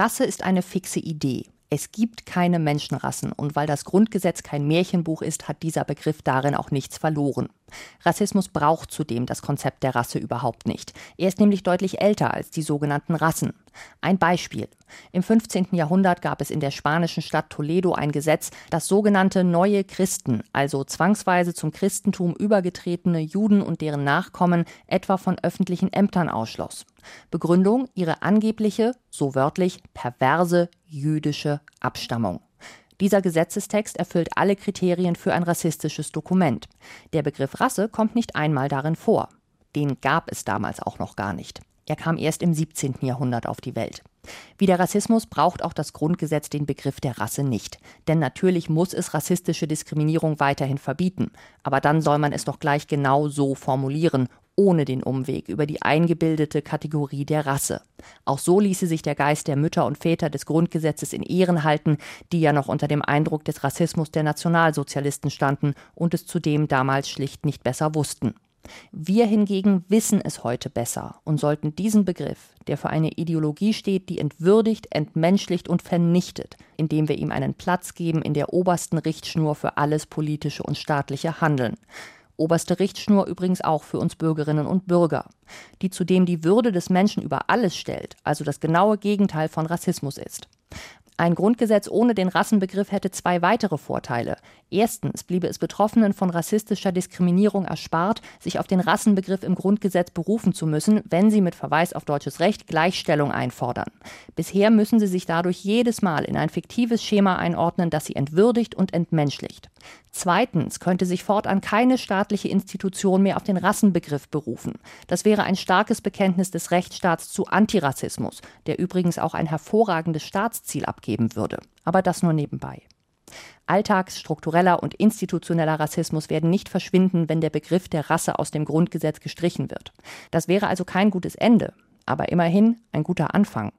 Rasse ist eine fixe Idee. Es gibt keine Menschenrassen und weil das Grundgesetz kein Märchenbuch ist, hat dieser Begriff darin auch nichts verloren. Rassismus braucht zudem das Konzept der Rasse überhaupt nicht. Er ist nämlich deutlich älter als die sogenannten Rassen. Ein Beispiel. Im 15. Jahrhundert gab es in der spanischen Stadt Toledo ein Gesetz, das sogenannte neue Christen, also zwangsweise zum Christentum übergetretene Juden und deren Nachkommen, etwa von öffentlichen Ämtern ausschloss. Begründung ihre angebliche, so wörtlich, perverse jüdische Abstammung. Dieser Gesetzestext erfüllt alle Kriterien für ein rassistisches Dokument. Der Begriff Rasse kommt nicht einmal darin vor. Den gab es damals auch noch gar nicht. Er kam erst im 17. Jahrhundert auf die Welt. Wie der Rassismus braucht auch das Grundgesetz den Begriff der Rasse nicht. Denn natürlich muss es rassistische Diskriminierung weiterhin verbieten. Aber dann soll man es doch gleich genau so formulieren ohne den Umweg über die eingebildete Kategorie der Rasse. Auch so ließe sich der Geist der Mütter und Väter des Grundgesetzes in Ehren halten, die ja noch unter dem Eindruck des Rassismus der Nationalsozialisten standen und es zudem damals schlicht nicht besser wussten. Wir hingegen wissen es heute besser und sollten diesen Begriff, der für eine Ideologie steht, die entwürdigt, entmenschlicht und vernichtet, indem wir ihm einen Platz geben in der obersten Richtschnur für alles politische und staatliche Handeln oberste Richtschnur übrigens auch für uns Bürgerinnen und Bürger, die zudem die Würde des Menschen über alles stellt, also das genaue Gegenteil von Rassismus ist. Ein Grundgesetz ohne den Rassenbegriff hätte zwei weitere Vorteile. Erstens bliebe es Betroffenen von rassistischer Diskriminierung erspart, sich auf den Rassenbegriff im Grundgesetz berufen zu müssen, wenn sie mit Verweis auf deutsches Recht Gleichstellung einfordern. Bisher müssen sie sich dadurch jedes Mal in ein fiktives Schema einordnen, das sie entwürdigt und entmenschlicht. Zweitens könnte sich fortan keine staatliche Institution mehr auf den Rassenbegriff berufen. Das wäre ein starkes Bekenntnis des Rechtsstaats zu Antirassismus, der übrigens auch ein hervorragendes Staatsziel abgeben würde. Aber das nur nebenbei. Alltags-, struktureller und institutioneller Rassismus werden nicht verschwinden, wenn der Begriff der Rasse aus dem Grundgesetz gestrichen wird. Das wäre also kein gutes Ende, aber immerhin ein guter Anfang.